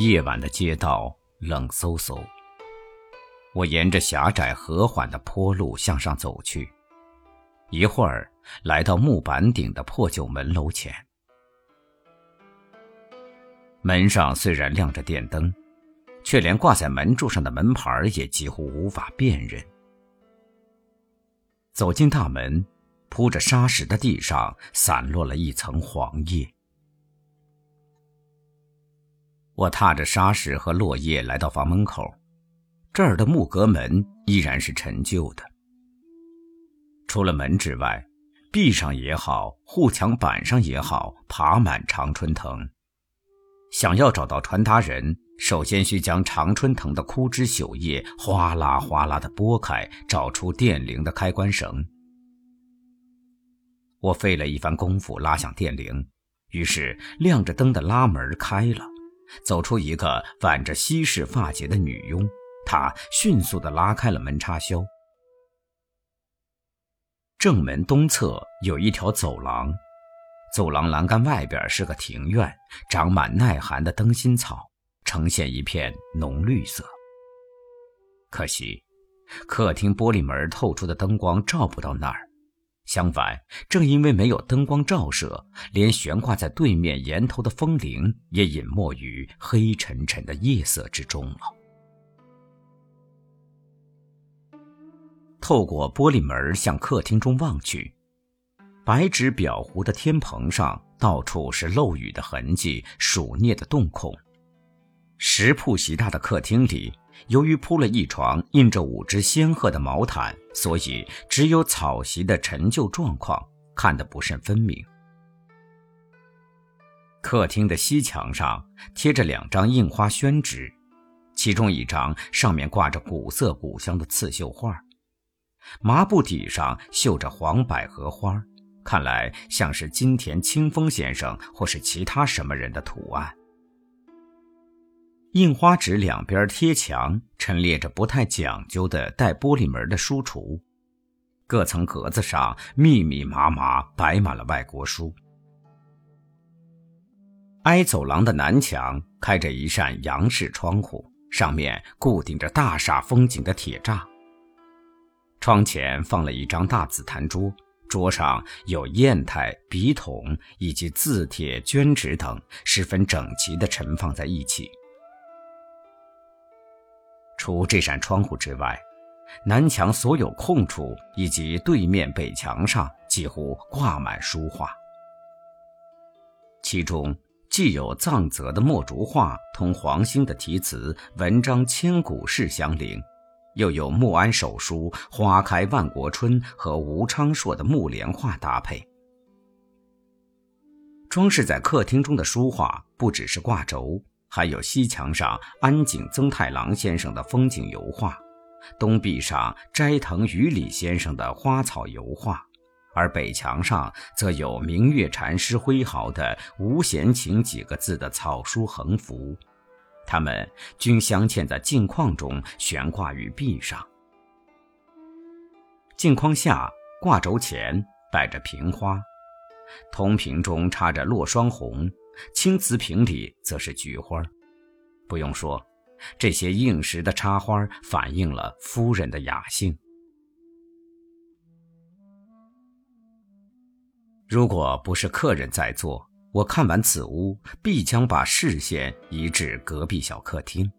夜晚的街道冷飕飕。我沿着狭窄和缓的坡路向上走去，一会儿来到木板顶的破旧门楼前。门上虽然亮着电灯，却连挂在门柱上的门牌也几乎无法辨认。走进大门，铺着沙石的地上散落了一层黄叶。我踏着沙石和落叶来到房门口。这儿的木格门依然是陈旧的，除了门之外，壁上也好，护墙板上也好，爬满常春藤。想要找到传达人，首先需将常春藤的枯枝朽叶哗啦哗啦地拨开，找出电铃的开关绳。我费了一番功夫拉响电铃，于是亮着灯的拉门开了，走出一个挽着西式发结的女佣。她迅速地拉开了门插销。正门东侧有一条走廊，走廊栏杆外边是个庭院，长满耐寒的灯芯草，呈现一片浓绿色。可惜，客厅玻璃门透出的灯光照不到那儿。相反，正因为没有灯光照射，连悬挂在对面檐头的风铃也隐没于黑沉沉的夜色之中了。透过玻璃门向客厅中望去，白纸裱糊的天棚上到处是漏雨的痕迹、鼠啮的洞孔。石铺席大的客厅里，由于铺了一床印着五只仙鹤的毛毯，所以只有草席的陈旧状况，看得不甚分明。客厅的西墙上贴着两张印花宣纸，其中一张上面挂着古色古香的刺绣画。麻布底上绣着黄百合花，看来像是金田清风先生或是其他什么人的图案。印花纸两边贴墙，陈列着不太讲究的带玻璃门的书橱，各层格子上密密麻麻摆满了外国书。挨走廊的南墙开着一扇洋式窗户，上面固定着大厦风景的铁栅。窗前放了一张大紫檀桌，桌上有砚台、笔筒以及字帖、绢纸等，十分整齐地陈放在一起。除这扇窗户之外，南墙所有空处以及对面北墙上几乎挂满书画，其中既有藏泽的墨竹画，同黄兴的题词、文章千古事相邻。又有穆安手书“花开万国春”和吴昌硕的木莲画搭配。装饰在客厅中的书画不只是挂轴，还有西墙上安井增太郎先生的风景油画，东壁上斋藤于里先生的花草油画，而北墙上则有明月禅师挥毫的“无闲情”几个字的草书横幅。它们均镶嵌在镜框中，悬挂于壁上。镜框下挂轴前摆着瓶花，铜瓶中插着落霜红，青瓷瓶里则是菊花。不用说，这些硬实的插花反映了夫人的雅兴。如果不是客人在座，我看完此屋，必将把视线移至隔壁小客厅。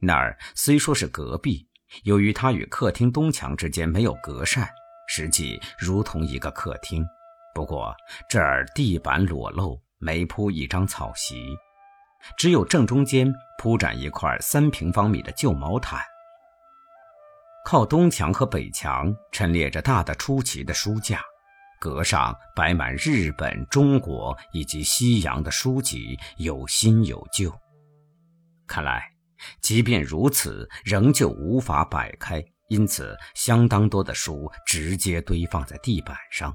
那儿虽说是隔壁，由于它与客厅东墙之间没有隔扇，实际如同一个客厅。不过这儿地板裸露，没铺一张草席，只有正中间铺展一块三平方米的旧毛毯。靠东墙和北墙陈列着大的出奇的书架。阁上摆满日本、中国以及西洋的书籍，有新有旧。看来，即便如此，仍旧无法摆开，因此相当多的书直接堆放在地板上。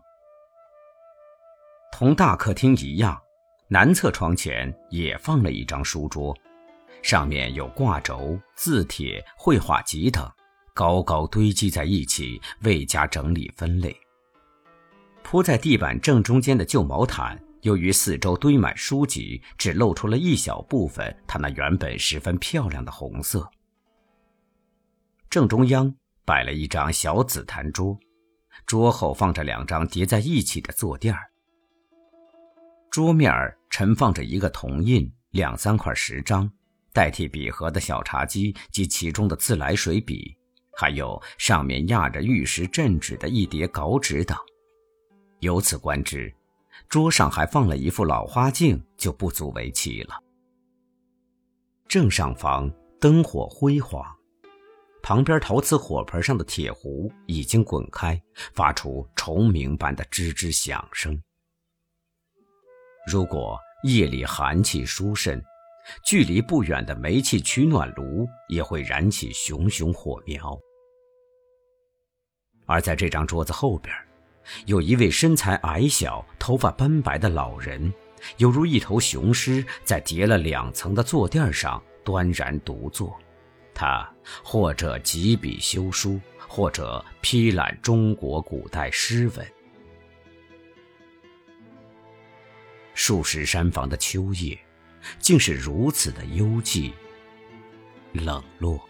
同大客厅一样，南侧窗前也放了一张书桌，上面有挂轴、字帖、绘画集等，高高堆积在一起，未加整理分类。铺在地板正中间的旧毛毯由于四周堆满书籍，只露出了一小部分它那原本十分漂亮的红色。正中央摆了一张小紫檀桌，桌后放着两张叠在一起的坐垫儿。桌面儿陈放着一个铜印、两三块石章，代替笔盒的小茶几及其中的自来水笔，还有上面压着玉石镇纸的一叠稿纸等。由此观之，桌上还放了一副老花镜，就不足为奇了。正上方灯火辉煌，旁边陶瓷火盆上的铁壶已经滚开，发出虫鸣般的吱吱响声。如果夜里寒气疏甚，距离不远的煤气取暖炉也会燃起熊熊火苗。而在这张桌子后边，有一位身材矮小、头发斑白的老人，犹如一头雄狮，在叠了两层的坐垫上端然独坐。他或者几笔修书，或者批览中国古代诗文。数十山房的秋夜，竟是如此的幽寂、冷落。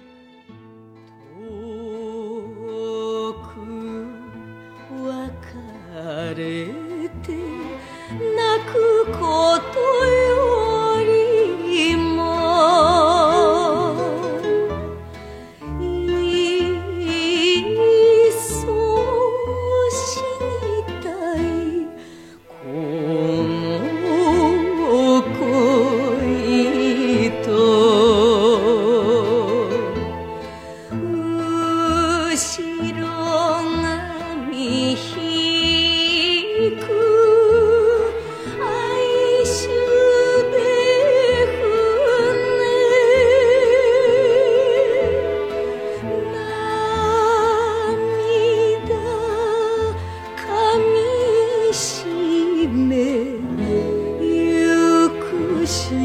心。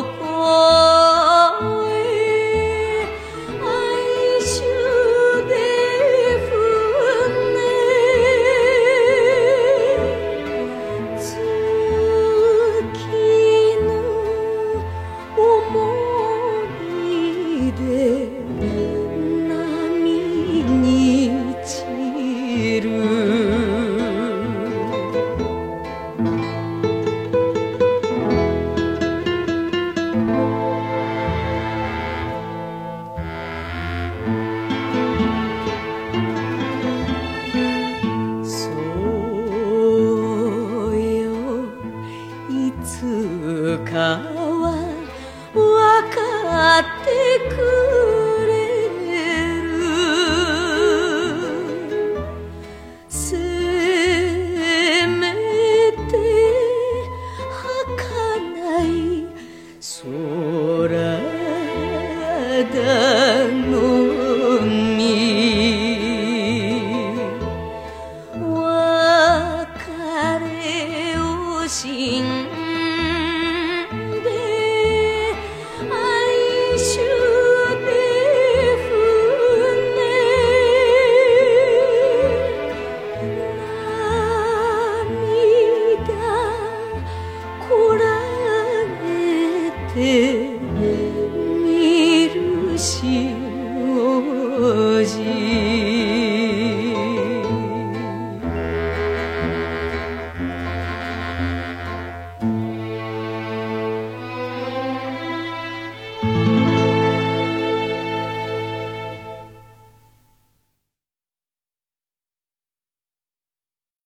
こ你。